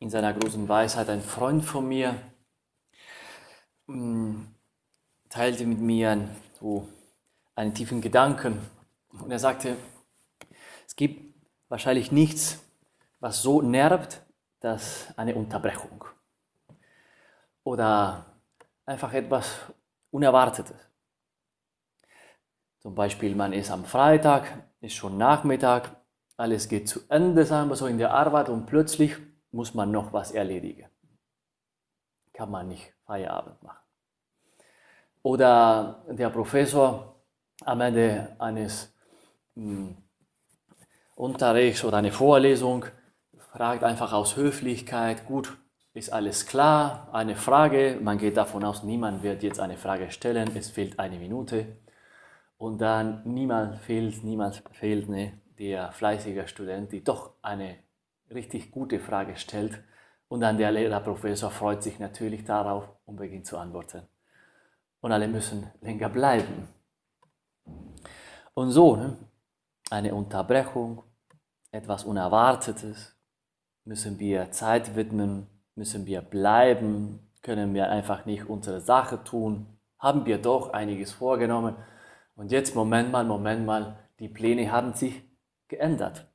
in seiner großen Weisheit, ein Freund von mir, mm, teilte mit mir so einen tiefen Gedanken. Und er sagte, es gibt wahrscheinlich nichts, was so nervt, dass eine Unterbrechung. Oder einfach etwas Unerwartetes. Zum Beispiel, man ist am Freitag, ist schon Nachmittag, alles geht zu Ende, sagen wir so, in der Arbeit und plötzlich muss man noch was erledigen. Kann man nicht Feierabend machen. Oder der Professor am Ende eines mh, hm, Unterrichts oder eine Vorlesung fragt einfach aus Höflichkeit, gut, ist alles klar, eine Frage, man geht davon aus, niemand wird jetzt eine Frage stellen, es fehlt eine Minute und dann niemand fehlt, niemand fehlt, ne, der fleißige Student, die doch eine richtig gute Frage stellt und dann der Lehrerprofessor freut sich natürlich darauf und beginnt zu antworten. Und alle müssen länger bleiben. Und so, ne, eine Unterbrechung, etwas Unerwartetes, müssen wir Zeit widmen, müssen wir bleiben, können wir einfach nicht unsere Sache tun, haben wir doch einiges vorgenommen und jetzt, Moment mal, Moment mal, die Pläne haben sich geändert.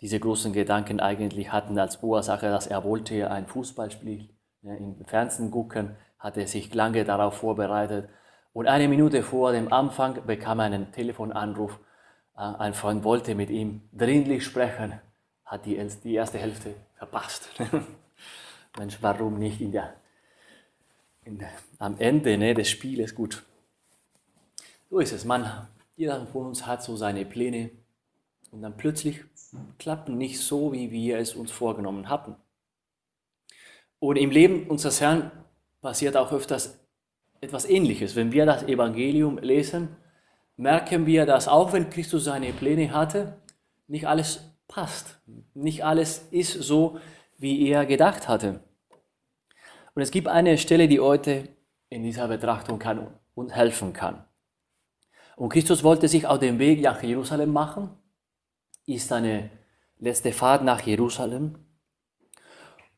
Diese großen Gedanken eigentlich hatten als Ursache, dass er wollte ein Fußballspiel ne, im Fernsehen gucken, hatte sich lange darauf vorbereitet und eine Minute vor dem Anfang bekam er einen Telefonanruf. Äh, ein Freund wollte mit ihm dringlich sprechen, hat die, die erste Hälfte verpasst. Mensch, warum nicht in der, in der, am Ende ne, des Spieles gut? So ist es, man, jeder von uns hat so seine Pläne und dann plötzlich klappen nicht so, wie wir es uns vorgenommen hatten. Und im Leben unseres Herrn passiert auch öfters etwas Ähnliches. Wenn wir das Evangelium lesen, merken wir, dass auch wenn Christus seine Pläne hatte, nicht alles passt. Nicht alles ist so, wie er gedacht hatte. Und es gibt eine Stelle, die heute in dieser Betrachtung kann und helfen kann. Und Christus wollte sich auf den Weg nach Jerusalem machen, ist seine letzte Fahrt nach Jerusalem.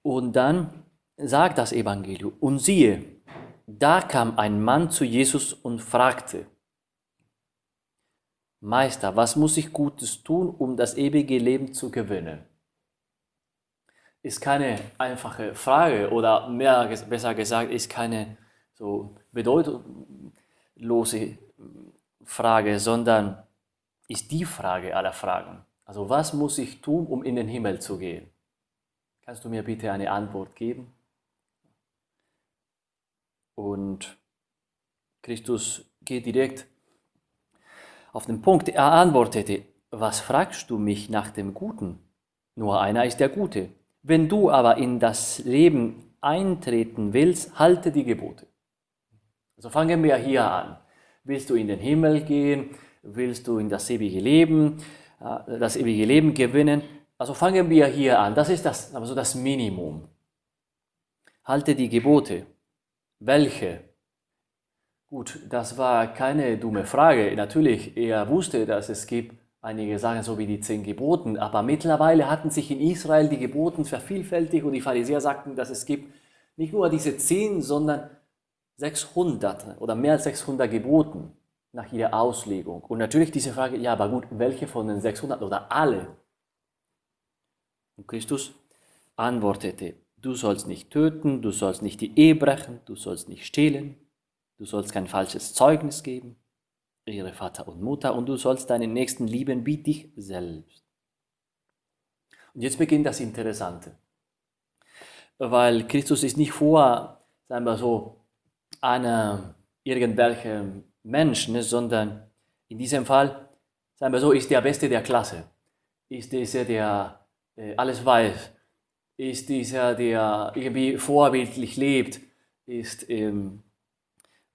Und dann sagt das Evangelium, und siehe, da kam ein Mann zu Jesus und fragte, Meister, was muss ich Gutes tun, um das ewige Leben zu gewinnen? Ist keine einfache Frage oder mehr, besser gesagt, ist keine so bedeutungslose Frage, sondern ist die Frage aller Fragen. Also was muss ich tun, um in den Himmel zu gehen? Kannst du mir bitte eine Antwort geben? Und Christus geht direkt auf den Punkt. Er antwortete, was fragst du mich nach dem Guten? Nur einer ist der Gute. Wenn du aber in das Leben eintreten willst, halte die Gebote. Also fangen wir hier an. Willst du in den Himmel gehen? Willst du in das ewige Leben, das ewige Leben gewinnen? Also fangen wir hier an. Das ist das, also das Minimum. Halte die Gebote. Welche? Gut, das war keine dumme Frage. Natürlich, er wusste, dass es gibt einige Sachen so wie die zehn Geboten, aber mittlerweile hatten sich in Israel die Geboten vervielfältigt und die Pharisäer sagten, dass es gibt nicht nur diese zehn, sondern 600 oder mehr als 600 Geboten nach ihrer Auslegung. Und natürlich diese Frage, ja, aber gut, welche von den 600 oder alle? Und Christus antwortete, du sollst nicht töten, du sollst nicht die Ehe brechen, du sollst nicht stehlen, du sollst kein falsches Zeugnis geben, ihre Vater und Mutter und du sollst deinen Nächsten lieben wie dich selbst. Und jetzt beginnt das Interessante, weil Christus ist nicht vor, sagen wir so, einer irgendwelchen Mensch, ne, sondern in diesem Fall, sagen wir so, ist der Beste der Klasse. Ist dieser, der äh, alles weiß. Ist dieser, der irgendwie vorbildlich lebt. Ist, ähm,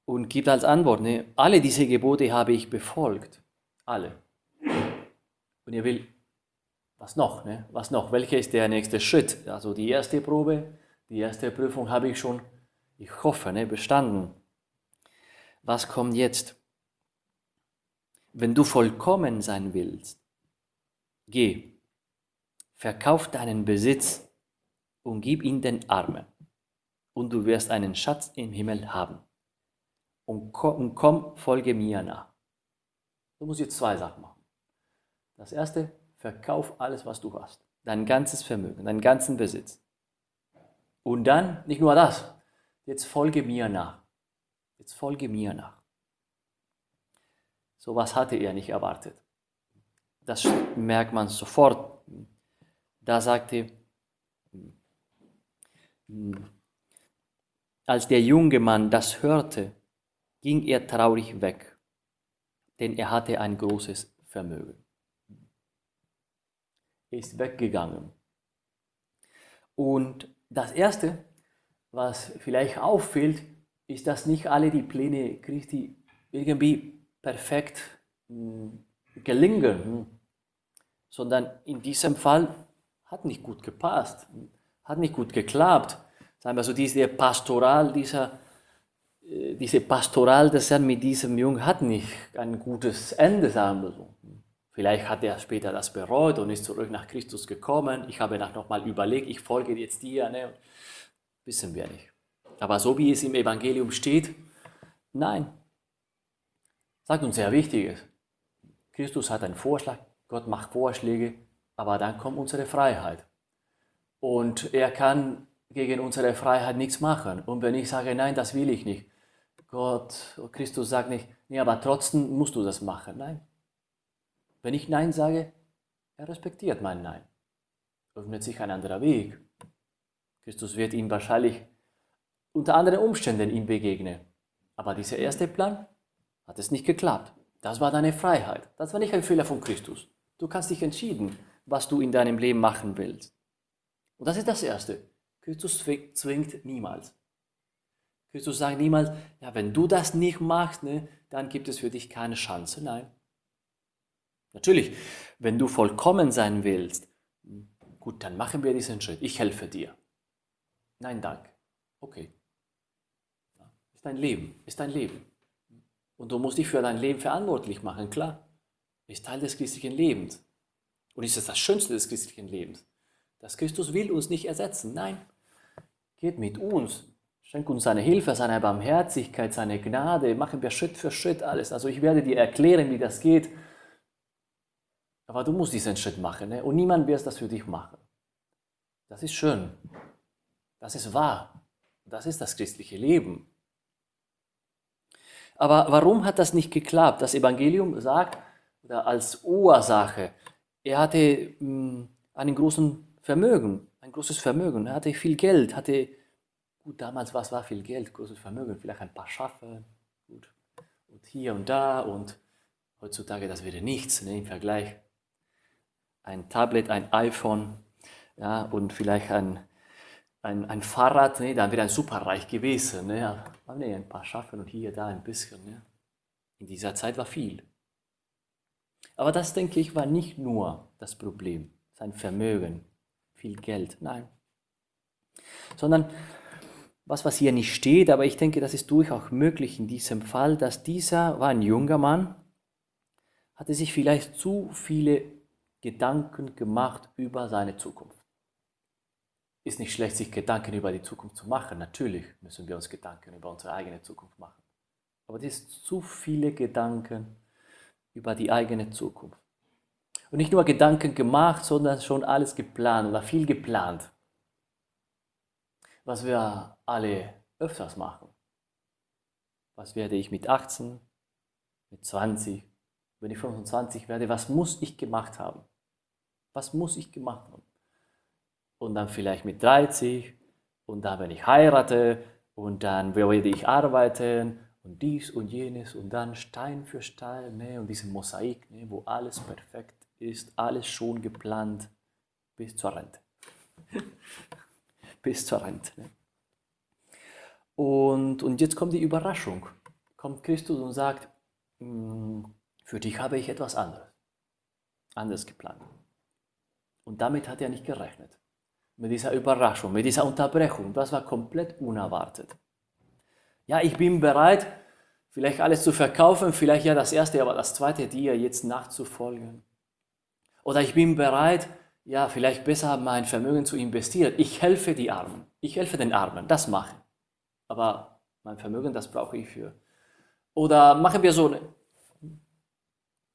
und gibt als Antwort, ne, alle diese Gebote habe ich befolgt. Alle. Und ihr will, was noch? Ne? Was noch? Welcher ist der nächste Schritt? Also die erste Probe, die erste Prüfung habe ich schon ich hoffe, ne, bestanden. Was kommt jetzt? Wenn du vollkommen sein willst, geh, verkauf deinen Besitz und gib ihn den Armen, und du wirst einen Schatz im Himmel haben. Und komm, und komm folge mir nach. Du musst jetzt zwei Sachen machen. Das erste, verkauf alles, was du hast. Dein ganzes Vermögen, deinen ganzen Besitz. Und dann, nicht nur das, jetzt folge mir nach. Jetzt folge mir nach. So was hatte er nicht erwartet. Das merkt man sofort. Da sagte, als der junge Mann das hörte, ging er traurig weg, denn er hatte ein großes Vermögen. Er ist weggegangen. Und das Erste, was vielleicht auffällt, ist, dass nicht alle die Pläne Christi irgendwie perfekt hm, gelingen, hm, sondern in diesem Fall hat nicht gut gepasst, hm, hat nicht gut geklappt. Sagen wir so, diese Pastoral, dieser, äh, diese Pastoral des Herrn mit diesem Jungen hat nicht ein gutes Ende, sagen wir so. Vielleicht hat er später das bereut und ist zurück nach Christus gekommen. Ich habe nach nochmal überlegt, ich folge jetzt dir. Ne? Wissen wir nicht. Aber so wie es im Evangelium steht, nein. Sagt uns sehr Wichtiges. Christus hat einen Vorschlag, Gott macht Vorschläge, aber dann kommt unsere Freiheit. Und er kann gegen unsere Freiheit nichts machen. Und wenn ich sage, nein, das will ich nicht, Gott, Christus sagt nicht, nee, aber trotzdem musst du das machen. Nein, wenn ich Nein sage, er respektiert mein Nein. Öffnet sich ein anderer Weg. Christus wird ihm wahrscheinlich unter anderen Umständen ihm begegnen. Aber dieser erste Plan hat es nicht geklappt. Das war deine Freiheit. Das war nicht ein Fehler von Christus. Du kannst dich entschieden, was du in deinem Leben machen willst. Und das ist das Erste. Christus zwingt niemals. Christus sagt niemals, ja, wenn du das nicht machst, ne, dann gibt es für dich keine Chance. Nein, Natürlich, wenn du vollkommen sein willst, gut, dann machen wir diesen Schritt. Ich helfe dir. Nein, danke. Okay. Ist dein Leben, ist dein Leben. Und du musst dich für dein Leben verantwortlich machen, klar. Ist Teil des christlichen Lebens. Und ist es das Schönste des christlichen Lebens. Dass Christus will uns nicht ersetzen. Nein. Geht mit uns. Schenk uns seine Hilfe, seine Barmherzigkeit, seine Gnade. Machen wir Schritt für Schritt alles. Also ich werde dir erklären, wie das geht. Aber du musst diesen Schritt machen ne? und niemand wird das für dich machen. Das ist schön. Das ist wahr. Das ist das christliche Leben. Aber warum hat das nicht geklappt? Das Evangelium sagt, oder als Ursache, er hatte mh, hm, einen großen Vermögen, ein großes Vermögen. Er hatte viel Geld, hatte, gut, damals was war viel Geld, großes Vermögen, vielleicht ein paar Schafe, gut, und hier und da und heutzutage das wäre nichts ne, im Vergleich ein Tablet, ein iPhone ja, und vielleicht ein, ein, ein Fahrrad, ne, dann wäre ein superreich gewesen. Ne? Aber nee, ein paar Schafen und hier, da ein bisschen. Ne? In dieser Zeit war viel. Aber das, denke ich, war nicht nur das Problem, sein Vermögen, viel Geld, nein. Sondern was, was hier nicht steht, aber ich denke, das ist durchaus möglich in diesem Fall, dass dieser war ein junger Mann, hatte sich vielleicht zu viele Gedanken gemacht über seine Zukunft. Ist nicht schlecht, sich Gedanken über die Zukunft zu machen. Natürlich müssen wir uns Gedanken über unsere eigene Zukunft machen. Aber es ist zu viele Gedanken über die eigene Zukunft. Und nicht nur Gedanken gemacht, sondern schon alles geplant oder viel geplant. Was wir alle öfters machen. Was werde ich mit 18, mit 20, wenn ich 25 werde, was muss ich gemacht haben? Was muss ich gemacht haben? Und dann vielleicht mit 30 und dann, wenn ich heirate und dann werde ich arbeiten und dies und jenes und dann Stein für Stein ne, und diese Mosaik, ne, wo alles perfekt ist, alles schon geplant bis zur Rente. bis zur Rente. Ne? Und, und jetzt kommt die Überraschung. Kommt Christus und sagt, hm, für dich habe ich etwas anderes, anders geplant. Und damit hat er nicht gerechnet. Mit dieser Überraschung, mit dieser Unterbrechung. Das war komplett unerwartet. Ja, ich bin bereit, vielleicht alles zu verkaufen, vielleicht ja das erste, aber das zweite dir jetzt nachzufolgen. Oder ich bin bereit, ja, vielleicht besser mein Vermögen zu investieren. Ich helfe die Armen. Ich helfe den Armen. Das mache. Aber mein Vermögen, das brauche ich für. Oder machen wir so eine,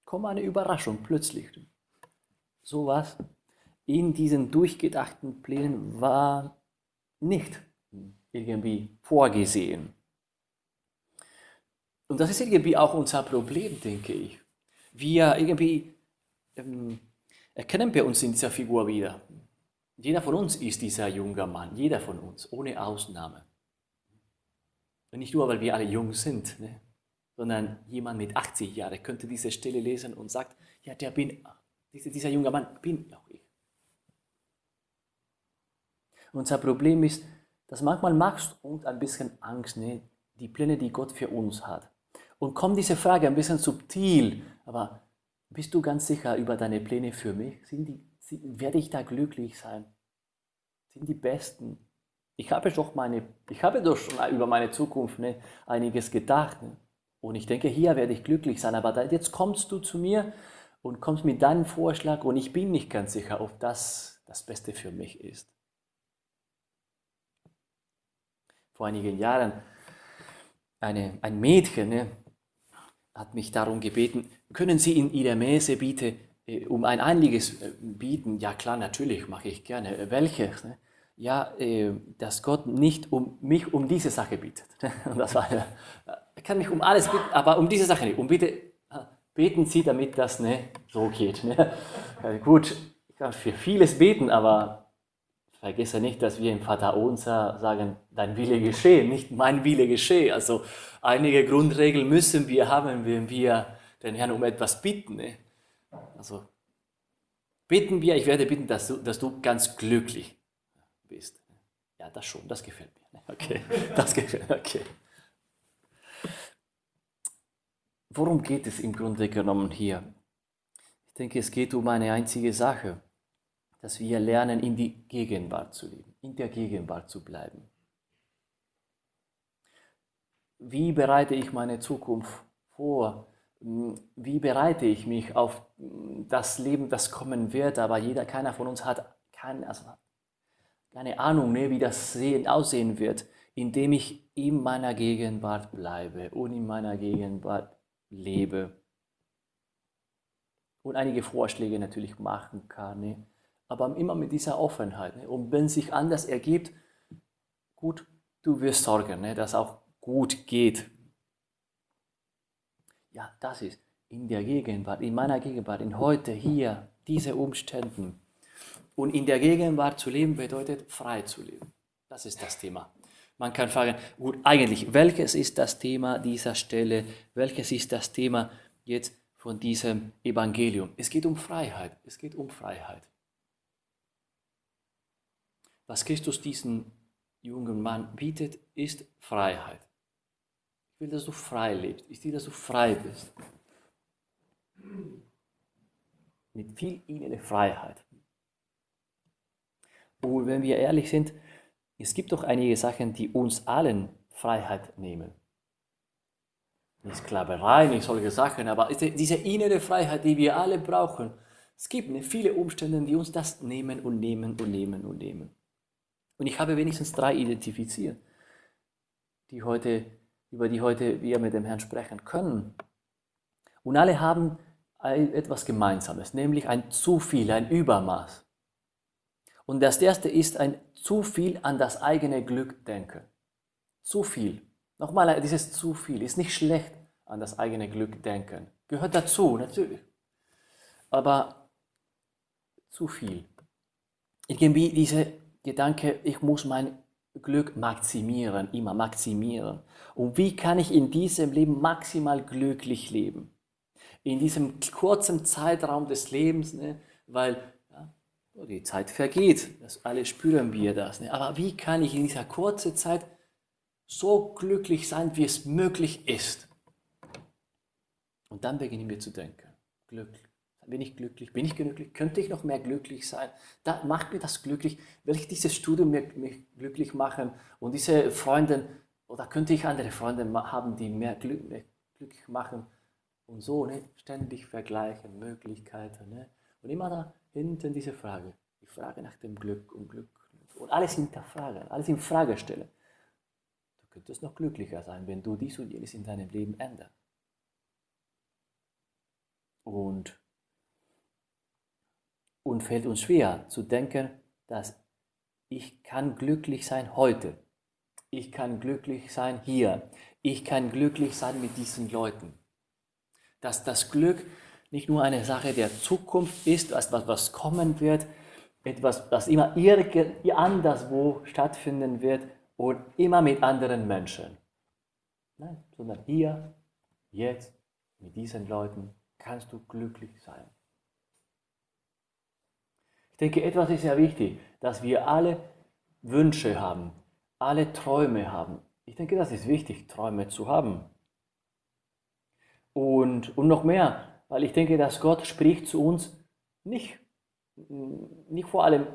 kommt eine Überraschung plötzlich. So was in diesen durchgedachten Plänen war nicht irgendwie vorgesehen. Und das ist irgendwie auch unser Problem, denke ich. Wir irgendwie ähm, erkennen wir uns in dieser Figur wieder. Jeder von uns ist dieser junge Mann, jeder von uns, ohne Ausnahme. Und nicht nur, weil wir alle jung sind, ne? sondern jemand mit 80 Jahren könnte diese Stelle lesen und sagt, ja, der bin, dieser, dieser junge Mann bin auch Unser Problem ist, dass manchmal machst uns ein bisschen Angst, ne? die Pläne, die Gott für uns hat. Und kommt diese Frage ein bisschen subtil, aber bist du ganz sicher über deine Pläne für mich? Sind die, werde ich da glücklich sein? Sind die besten? Ich habe doch meine, ich habe doch schon über meine Zukunft ne, einiges gedacht. Ne? Und ich denke, hier werde ich glücklich sein. Aber da, jetzt kommst du zu mir und kommst mit deinem Vorschlag und ich bin nicht ganz sicher, ob das das Beste für mich ist. Vor einigen Jahren eine, ein Mädchen ne, hat mich darum gebeten, können Sie in Ihrer Messe bitte äh, um ein Einiges äh, bieten? Ja klar, natürlich mache ich gerne. Äh, welches? Ne? Ja, dass Gott nicht um mich um diese Sache bittet. Und das war, er kann mich um alles bitten, aber um diese Sache nicht. Und bitte beten Sie, damit das ne, so geht. Ne? Gut, ich kann für vieles beten, aber vergesse nicht, dass wir im Vater Unser sagen, dein Wille geschehe, nicht mein Wille geschehe. Also einige Grundregeln müssen wir haben, wenn wir den Herrn um etwas bitten. Ne? Also bitten wir, ich werde bitten, dass du, dass du ganz glücklich bist. Ja, das schon, das gefällt mir. Ne? Okay, das gefällt mir, okay. Worum geht es im Grunde genommen hier? Ich denke, es geht um eine einzige Sache, dass wir lernen, in die Gegenwart zu leben, in der Gegenwart zu bleiben. Wie bereite ich meine Zukunft vor? wie bereite ich mich auf das Leben, das kommen wird, aber jeder, keiner von uns hat kein, also keine Ahnung, ne, wie das sehen, aussehen wird, indem ich in meiner Gegenwart bleibe und in meiner Gegenwart lebe. Und einige Vorschläge natürlich machen kann, ne, aber immer mit dieser Offenheit. Ne, und wenn sich anders ergibt, gut, du wirst sorgen, ne, dass auch gut geht ja, das ist in der Gegenwart, in meiner Gegenwart, in heute, hier, diese Umständen. Und in der Gegenwart zu leben bedeutet frei zu leben. Das ist das Thema. Man kann fragen, gut, eigentlich, welches ist das Thema dieser Stelle? Welches ist das Thema jetzt von diesem Evangelium? Es geht um Freiheit. Es geht um Freiheit. Was Christus diesen jungen Mann bietet, ist Freiheit. Ich will, dass du frei lebst. Ich will, dass du frei bist. Mit viel innere Freiheit. Und wenn wir ehrlich sind, es gibt doch einige Sachen, die uns allen Freiheit nehmen. Nicht Sklaverei, nicht solche Sachen, aber diese innere Freiheit, die wir alle brauchen. Es gibt viele Umstände, die uns das nehmen und nehmen und nehmen und nehmen. Und ich habe wenigstens drei identifiziert, die heute über die heute wir mit dem Herrn sprechen können. Und alle haben etwas Gemeinsames, nämlich ein zu viel, ein Übermaß. Und das erste ist ein zu viel an das eigene Glück denken. Zu viel. Nochmal, dieses zu viel ist nicht schlecht an das eigene Glück denken. Gehört dazu, natürlich. Aber zu viel. Irgendwie diese Gedanke, ich muss mein Glück maximieren, immer maximieren. Und wie kann ich in diesem Leben maximal glücklich leben? In diesem kurzen Zeitraum des Lebens, ne? weil ja, die Zeit vergeht, das alle spüren wir das. Ne? Aber wie kann ich in dieser kurzen Zeit so glücklich sein, wie es möglich ist? Und dann beginnen wir zu denken, Glück, bin ich glücklich? Bin ich glücklich? Könnte ich noch mehr glücklich sein? Da macht mir das glücklich. Will ich dieses Studium mir, mich glücklich machen? Und diese Freunde, oder könnte ich andere Freunde haben, die mehr, Glück, mehr glücklich machen? Und so, ne? ständig vergleichen, Möglichkeiten. Ne? Und immer da hinten diese Frage, die Frage nach dem Glück und Glück und alles hinterfragen, alles in Frage stellen. Du könntest noch glücklicher sein, wenn du dies und jenes in deinem Leben änderst. Und, und fällt uns schwer zu denken, dass ich kann glücklich sein heute. Ich kann glücklich sein hier. Ich kann glücklich sein mit diesen Leuten. Dass das Glück nicht nur eine Sache der Zukunft ist, etwas, was kommen wird, etwas, das immer anderswo stattfinden wird und immer mit anderen Menschen. Nein, sondern hier, jetzt, mit diesen Leuten kannst du glücklich sein. Ich denke, etwas ist sehr wichtig, dass wir alle Wünsche haben, alle Träume haben. Ich denke, das ist wichtig, Träume zu haben. Und, und noch mehr, weil ich denke, dass Gott spricht zu uns nicht, nicht vor allem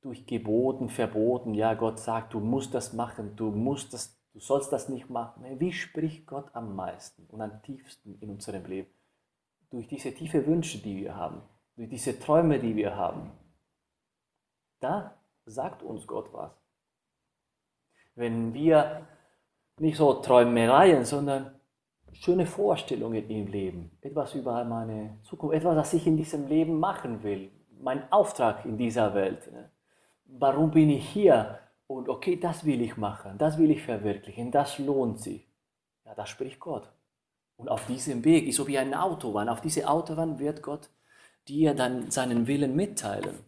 durch Geboten, Verboten. Ja, Gott sagt, du musst das machen, du musst das, du sollst das nicht machen. Wie spricht Gott am meisten und am tiefsten in unserem Leben? Durch diese tiefe Wünsche, die wir haben, durch diese Träume, die wir haben. Da sagt uns Gott was. Wenn wir nicht so Träumereien, sondern schöne Vorstellungen im Leben, etwas über meine Zukunft, etwas, was ich in diesem Leben machen will, mein Auftrag in dieser Welt. Ne? Warum bin ich hier? Und okay, das will ich machen, das will ich verwirklichen, das lohnt sich. Ja, da spricht Gott. Und auf diesem Weg ist so wie eine Autobahn. Auf diese Autobahn wird Gott dir dann seinen Willen mitteilen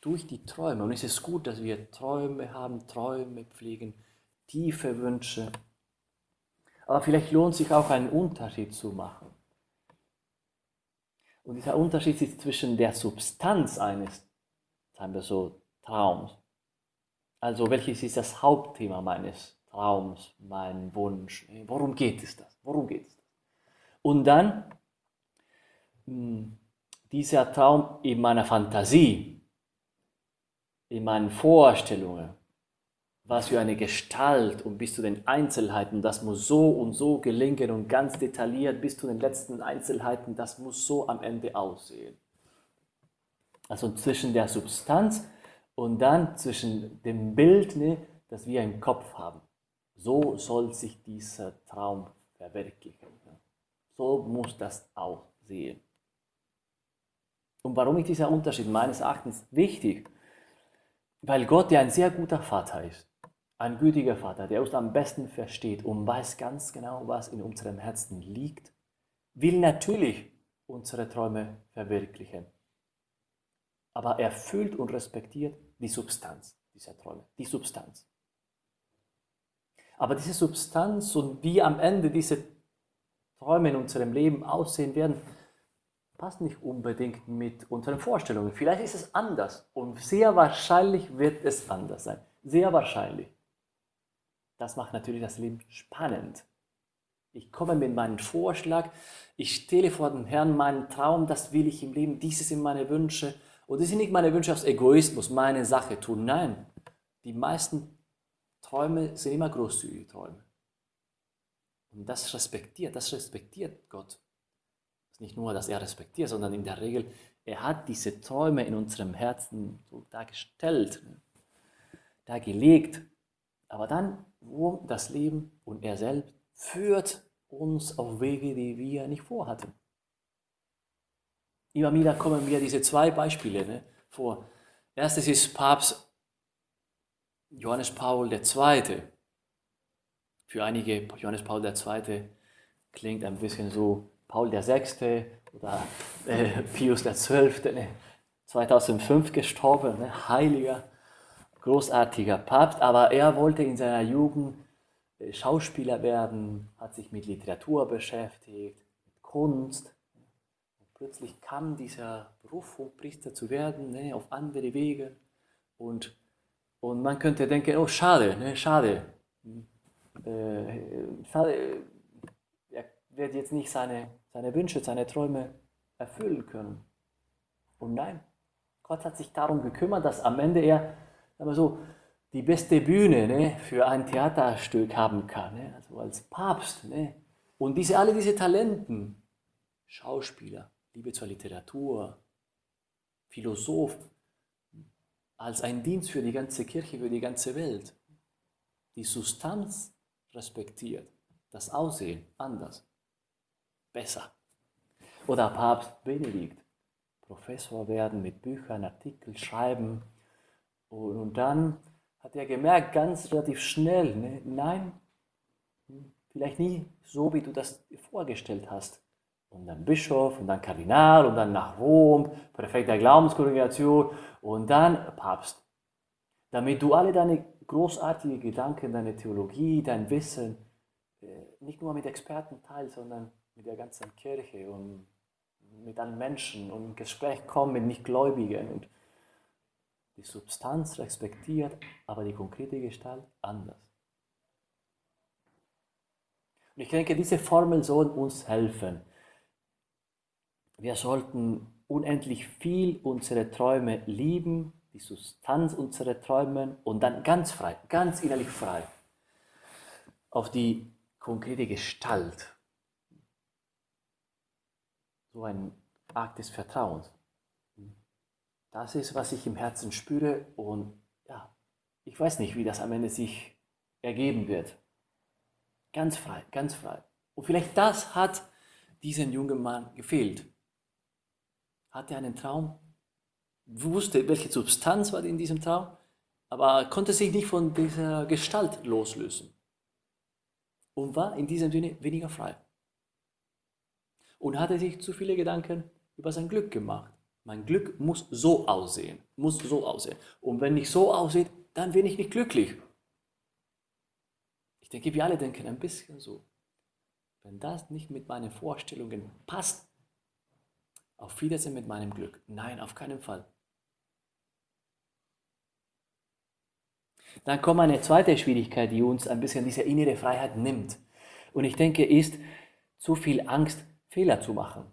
durch die Träume. Und es ist gut, dass wir Träume haben, Träume pflegen, tiefe Wünsche. Aber vielleicht lohnt sich auch einen Unterschied zu machen. Und dieser Unterschied ist zwischen der Substanz eines, sagen wir so, Traums. Also welches ist das Hauptthema meines Traums, mein Wunsch? Worum geht es das? Worum geht es? Und dann hm, dieser Traum in meiner Fantasie, in meinen Vorstellungen, was für eine Gestalt und bis zu den Einzelheiten, das muss so und so gelingen und ganz detailliert bis zu den letzten Einzelheiten, das muss so am Ende aussehen. Also zwischen der Substanz und dann zwischen dem Bild, ne, das wir im Kopf haben. So soll sich dieser Traum verwirklichen. So muss das aussehen. Und warum ist dieser Unterschied meines Erachtens wichtig? Weil Gott ja ein sehr guter Vater ist. Ein gütiger Vater, der uns am besten versteht und weiß ganz genau, was in unserem Herzen liegt, will natürlich unsere Träume verwirklichen. Aber er fühlt und respektiert die Substanz dieser Träume, die Substanz. Aber diese Substanz und wie am Ende diese Träume in unserem Leben aussehen werden, passt nicht unbedingt mit unseren Vorstellungen. Vielleicht ist es anders und sehr wahrscheinlich wird es anders sein. Sehr wahrscheinlich. Das macht natürlich das Leben spannend. Ich komme mit meinem Vorschlag, ich stelle vor dem Herrn meinen Traum, das will ich im Leben, dieses sind meine Wünsche. Und das sind nicht meine Wünsche aus Egoismus, meine Sache tun. Nein, die meisten Träume sind immer großzügige Träume. Und das respektiert, das respektiert Gott nicht nur, dass er respektiert, sondern in der Regel, er hat diese Träume in unserem Herzen so dargestellt, dargelegt. Aber dann wo das Leben und er selbst führt uns auf Wege, die wir nicht vorhatten. Immer wieder kommen mir diese zwei Beispiele ne, vor. Erstes ist Papst Johannes Paul II. Für einige Johannes Paul II. klingt ein bisschen so Paul VI. oder äh, Pius XII. 2005 gestorben, ne? heiliger, großartiger Papst, aber er wollte in seiner Jugend äh, Schauspieler werden, hat sich mit Literatur beschäftigt, mit Kunst. Und plötzlich kam dieser Berufung, Priester zu werden, ne, auf andere Wege. Und, und man könnte denken, oh schade, ne, schade. Äh, schade, er wird jetzt nicht seine seine Wünsche, seine Träume erfüllen können. Und nein, Gott hat sich darum gekümmert, dass am Ende er aber so, die beste Bühne ne, für ein Theaterstück haben kann, ne, also als Papst. Ne. Und diese, alle diese Talenten, Schauspieler, Liebe zur Literatur, Philosoph als ein Dienst für die ganze Kirche, für die ganze Welt. Die Substanz respektiert, das Aussehen anders, besser. Oder Papst Benedikt, Professor werden mit Büchern, Artikeln, Schreiben. Und, und dann hat er gemerkt, ganz relativ schnell, ne, nein, vielleicht nie so, wie du das vorgestellt hast. Und dann Bischof und dann Kardinal und dann nach Rom, Präfekt der Glaubenskongregation und dann Papst. Damit du alle deine großartigen Gedanken, deine Theologie, dein Wissen äh, nicht nur mit Experten teilst, sondern mit der ganzen Kirche und mit allen Menschen und Gespräch kommen mit Nichtgläubigen und die Substanz respektiert, aber die konkrete Gestalt anders. Und ich denke, diese Formel soll uns helfen. Wir sollten unendlich viel unsere Träume lieben, die Substanz unserer Träume und dann ganz frei, ganz innerlich frei auf die konkrete Gestalt. So ein Akt des Vertrauens. Das ist, was ich im Herzen spüre und ja, ich weiß nicht, wie das am Ende sich ergeben wird. Ganz frei, ganz frei. Und vielleicht das hat diesem jungen Mann gefehlt. Hatte einen Traum, wusste, welche Substanz war in diesem Traum, aber konnte sich nicht von dieser Gestalt loslösen und war in diesem Sinne weniger frei. Und hatte sich zu viele Gedanken über sein Glück gemacht. Mein Glück muss so aussehen, muss so aussehen. Und wenn nicht so aussieht, dann bin ich nicht glücklich. Ich denke, wir alle denken ein bisschen so. Wenn das nicht mit meinen Vorstellungen passt, auf Wiedersehen mit meinem Glück. Nein, auf keinen Fall. Dann kommt eine zweite Schwierigkeit, die uns ein bisschen diese innere Freiheit nimmt. Und ich denke, ist zu viel Angst, Fehler zu machen.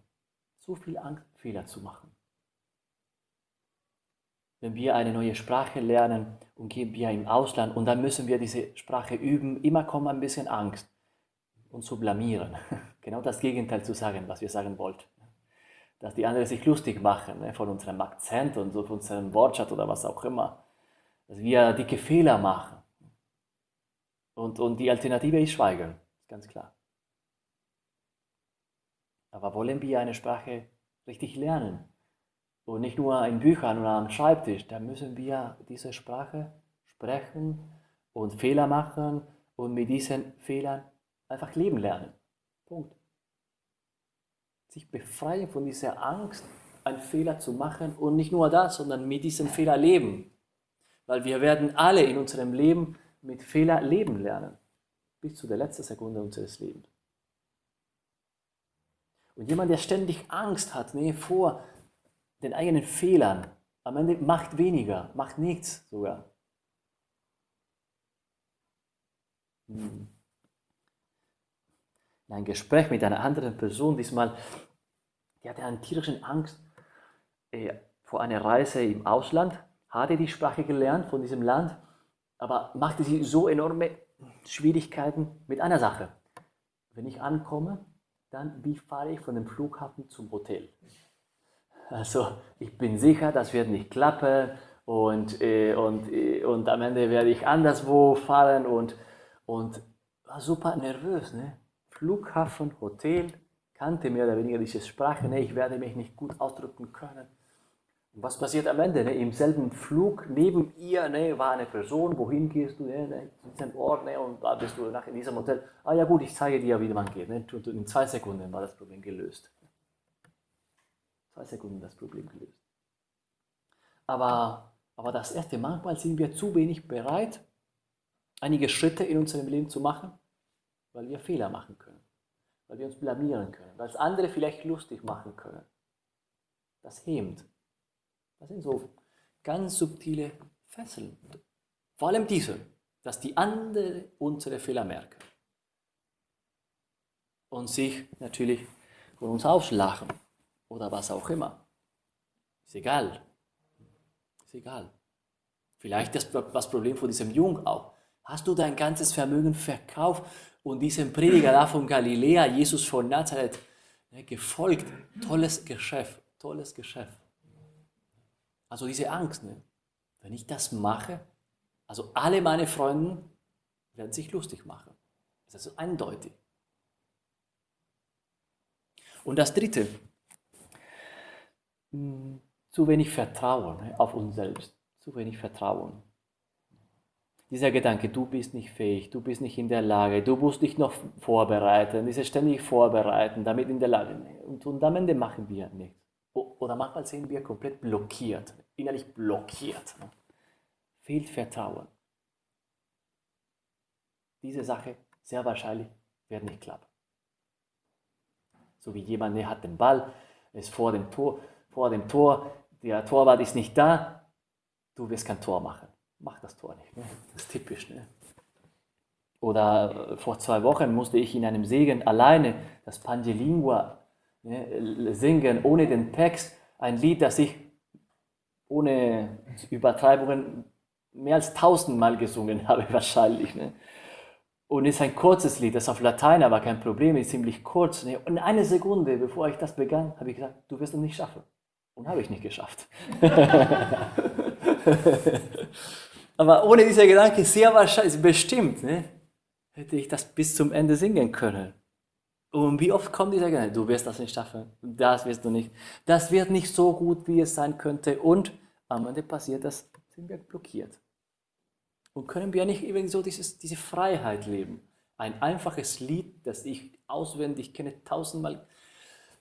Zu viel Angst, Fehler zu machen. Wenn wir eine neue Sprache lernen und gehen wir im Ausland und dann müssen wir diese Sprache üben, immer kommt ein bisschen Angst, uns zu blamieren. Genau das Gegenteil zu sagen, was wir sagen wollten. Dass die anderen sich lustig machen ne, von unserem Akzent und von unserem Wortschatz oder was auch immer. Dass wir dicke Fehler machen. Und, und die Alternative ist Schweigen, ganz klar. Aber wollen wir eine Sprache richtig lernen, und nicht nur in Büchern oder am Schreibtisch. Da müssen wir diese Sprache sprechen und Fehler machen und mit diesen Fehlern einfach leben lernen. Punkt. Sich befreien von dieser Angst, einen Fehler zu machen und nicht nur das, sondern mit diesem Fehler leben. Weil wir werden alle in unserem Leben mit Fehler leben lernen. Bis zu der letzten Sekunde unseres Lebens. Und jemand, der ständig Angst hat nee, vor den eigenen Fehlern. Am Ende macht weniger, macht nichts sogar. Hm. In einem Gespräch mit einer anderen Person, diesmal, die hatte eine tierische Angst äh, vor einer Reise im Ausland, hatte die Sprache gelernt von diesem Land, aber machte sie so enorme Schwierigkeiten mit einer Sache. Wenn ich ankomme, dann wie fahre ich von dem Flughafen zum Hotel? Also ich bin sicher, das wird nicht klappen und, äh, und, äh, und am Ende werde ich anderswo fahren und, und war super nervös. Ne? Flughafen, Hotel, kannte mehr oder weniger diese Sprache, ne? ich werde mich nicht gut ausdrücken können. Was passiert am Ende? Ne? Im selben Flug neben ihr ne, war eine Person, wohin gehst du? Ne? ne Diesen Ort ne? und da bist du nach in diesem Hotel. Ah ja gut, ich zeige dir, wie man geht. Ne? In zwei Sekunden war das Problem gelöst zwei Sekunden das Problem gelöst. Aber, aber das erste, manchmal sind wir zu wenig bereit, einige Schritte in unserem Leben zu machen, weil wir Fehler machen können, weil wir uns blamieren können, weil es andere vielleicht lustig machen können. Das hemmt. Das sind so ganz subtile Fesseln. Vor allem diese, dass die anderen unsere Fehler merken und sich natürlich von uns auslachen oder was auch immer. Ist egal. Ist egal. Vielleicht das, das Problem von diesem Jungen auch. Hast du dein ganzes Vermögen verkauft und diesem Prediger da von Galiläa, Jesus von Nazareth, ne, gefolgt? Tolles Geschäft, tolles Geschäft. Also diese Angst, ne? wenn ich das mache, also alle meine Freunde werden sich lustig machen. Das ist also eindeutig. Und das Dritte, hm, zu wenig Vertrauen ne, auf uns selbst, zu wenig Vertrauen. Dieser Gedanke, du bist nicht fähig, du bist nicht in der Lage, du musst dich noch vorbereiten, dieses ständig vorbereiten, damit in der Lage. Und, und am Ende machen wir nichts. Oder manchmal sind wir komplett blockiert, innerlich blockiert. Ne? Fehlt Vertrauen. Diese Sache sehr wahrscheinlich wird nicht klappen. So wie jemand, der hat den Ball, ist vor dem Tor, vor dem Tor, der Torwart ist nicht da, du wirst kein Tor machen. Mach das Tor nicht. Ne? Das ist typisch. Ne? Oder äh, vor zwei Wochen musste ich in einem Segen alleine das Pangelingua ne, singen, ohne den Text. Ein Lied, das ich ohne Übertreibungen mehr als tausendmal gesungen habe, wahrscheinlich. Ne? Und es ist ein kurzes Lied, das auf Latein aber kein Problem ist, ziemlich kurz. Ne? Und eine Sekunde, bevor ich das begann, habe ich gesagt, du wirst es nicht schaffen. Und habe ich nicht geschafft. aber ohne dieser Gedanke, sehr wahrscheinlich, bestimmt, ne? hätte ich das bis zum Ende singen können. Und wie oft kommt dieser Gedanke, du wirst das nicht schaffen, das wirst du nicht, das wird nicht so gut, wie es sein könnte. Und am Ende passiert das, sind wir blockiert. Und können wir nicht irgendwie so dieses, diese Freiheit leben? Ein einfaches Lied, das ich auswendig kenne, tausendmal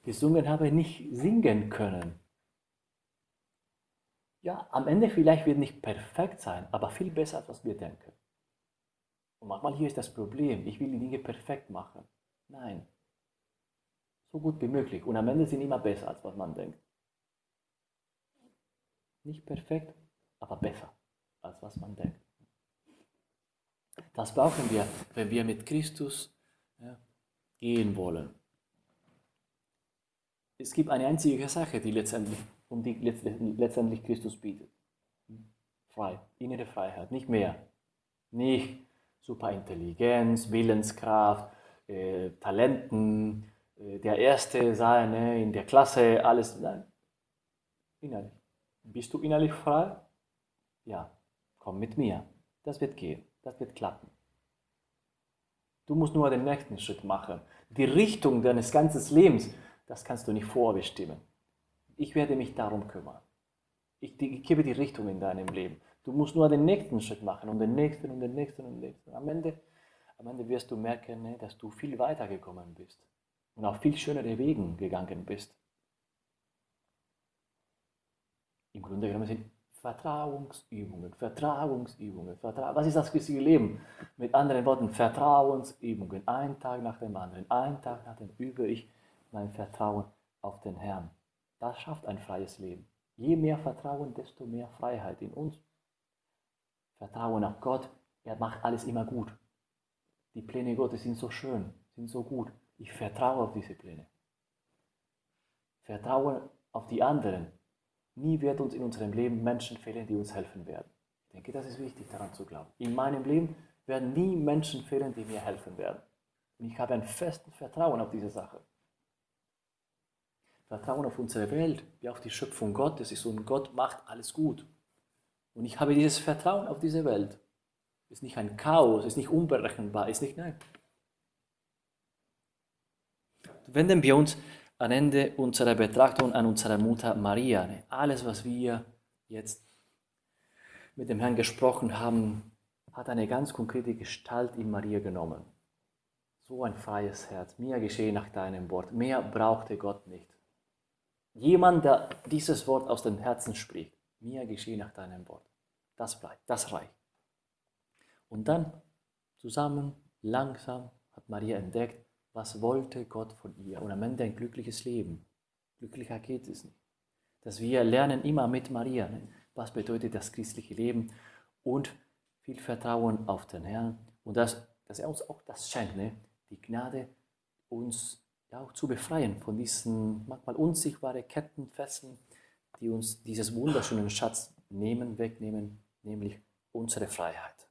gesungen habe, nicht singen können. Ja, am Ende vielleicht wird nicht perfekt sein, aber viel besser, als was wir denken. Und manchmal hier ist das Problem, ich will die Dinge perfekt machen. Nein, so gut wie möglich. Und am Ende sind immer besser, als was man denkt. Nicht perfekt, aber besser, als was man denkt. Das brauchen wir, wenn wir mit Christus ja, gehen wollen. Es gibt eine einzige Sache, die letztendlich, um die letztendlich Christus bietet. Frei, innere Freiheit, nicht mehr. Nicht Superintelligenz, Willenskraft, äh, Talenten, der Erste sein ne, in der Klasse, alles. Nein, innerlich. Bist du innerlich frei? Ja, komm mit mir. Das wird gehen. Das wird klappen. Du musst nur den nächsten Schritt machen. Die Richtung deines ganzen Lebens, das kannst du nicht vorbestimmen. Ich werde mich darum kümmern. Ich, ich gebe die Richtung in deinem Leben. Du musst nur den nächsten Schritt machen und den nächsten und den nächsten und den nächsten. Am Ende, am Ende wirst du merken, ne, dass du viel weiter gekommen bist und auf viel schönere Wegen gegangen bist. Im Grunde genommen sind Vertrauensübungen, Vertrauensübungen. Vertra Was ist das christliche Leben? Mit anderen Worten, Vertrauensübungen. Ein Tag nach dem anderen, ein Tag nach dem übe ich mein Vertrauen auf den Herrn. Das schafft ein freies Leben. Je mehr Vertrauen, desto mehr Freiheit in uns. Vertrauen auf Gott, er macht alles immer gut. Die Pläne Gottes sind so schön, sind so gut. Ich vertraue auf diese Pläne. Vertrauen auf die anderen, Nie wird uns in unserem Leben Menschen fehlen, die uns helfen werden. Ich denke, das ist wichtig, daran zu glauben. In meinem Leben werden nie Menschen fehlen, die mir helfen werden. Und ich habe ein festes Vertrauen auf diese Sache. Vertrauen auf unsere Welt, wie auf die Schöpfung Gottes ist und Gott macht alles gut. Und ich habe dieses Vertrauen auf diese Welt. Ist nicht ein Chaos, ist nicht unberechenbar, ist nicht, nein. Wenden wir uns am Ende unserer Betrachtung an unsere Mutter Maria. Alles, was wir jetzt mit dem Herrn gesprochen haben, hat eine ganz konkrete Gestalt in Maria genommen. So ein freies Herz. Mir geschehe nach deinem Wort. Mehr brauchte Gott nicht. Jemand, der dieses Wort aus dem Herzen spricht. Mir geschehe nach deinem Wort. Das bleibt, das reicht. Und dann zusammen, langsam hat Maria entdeckt, was wollte Gott von ihr und am Ende ein glückliches Leben. Glücklicher geht es nicht. Dass wir lernen immer mit Maria, ne? was bedeutet das christliche Leben und viel Vertrauen auf den Herrn und dass, dass er uns auch das schenkt, ne? die Gnade, uns ja auch zu befreien von diesen manchmal unsichtbaren Ketten, Fesseln, die uns dieses wunderschönen Schatz nehmen, wegnehmen, nämlich unsere Freiheit.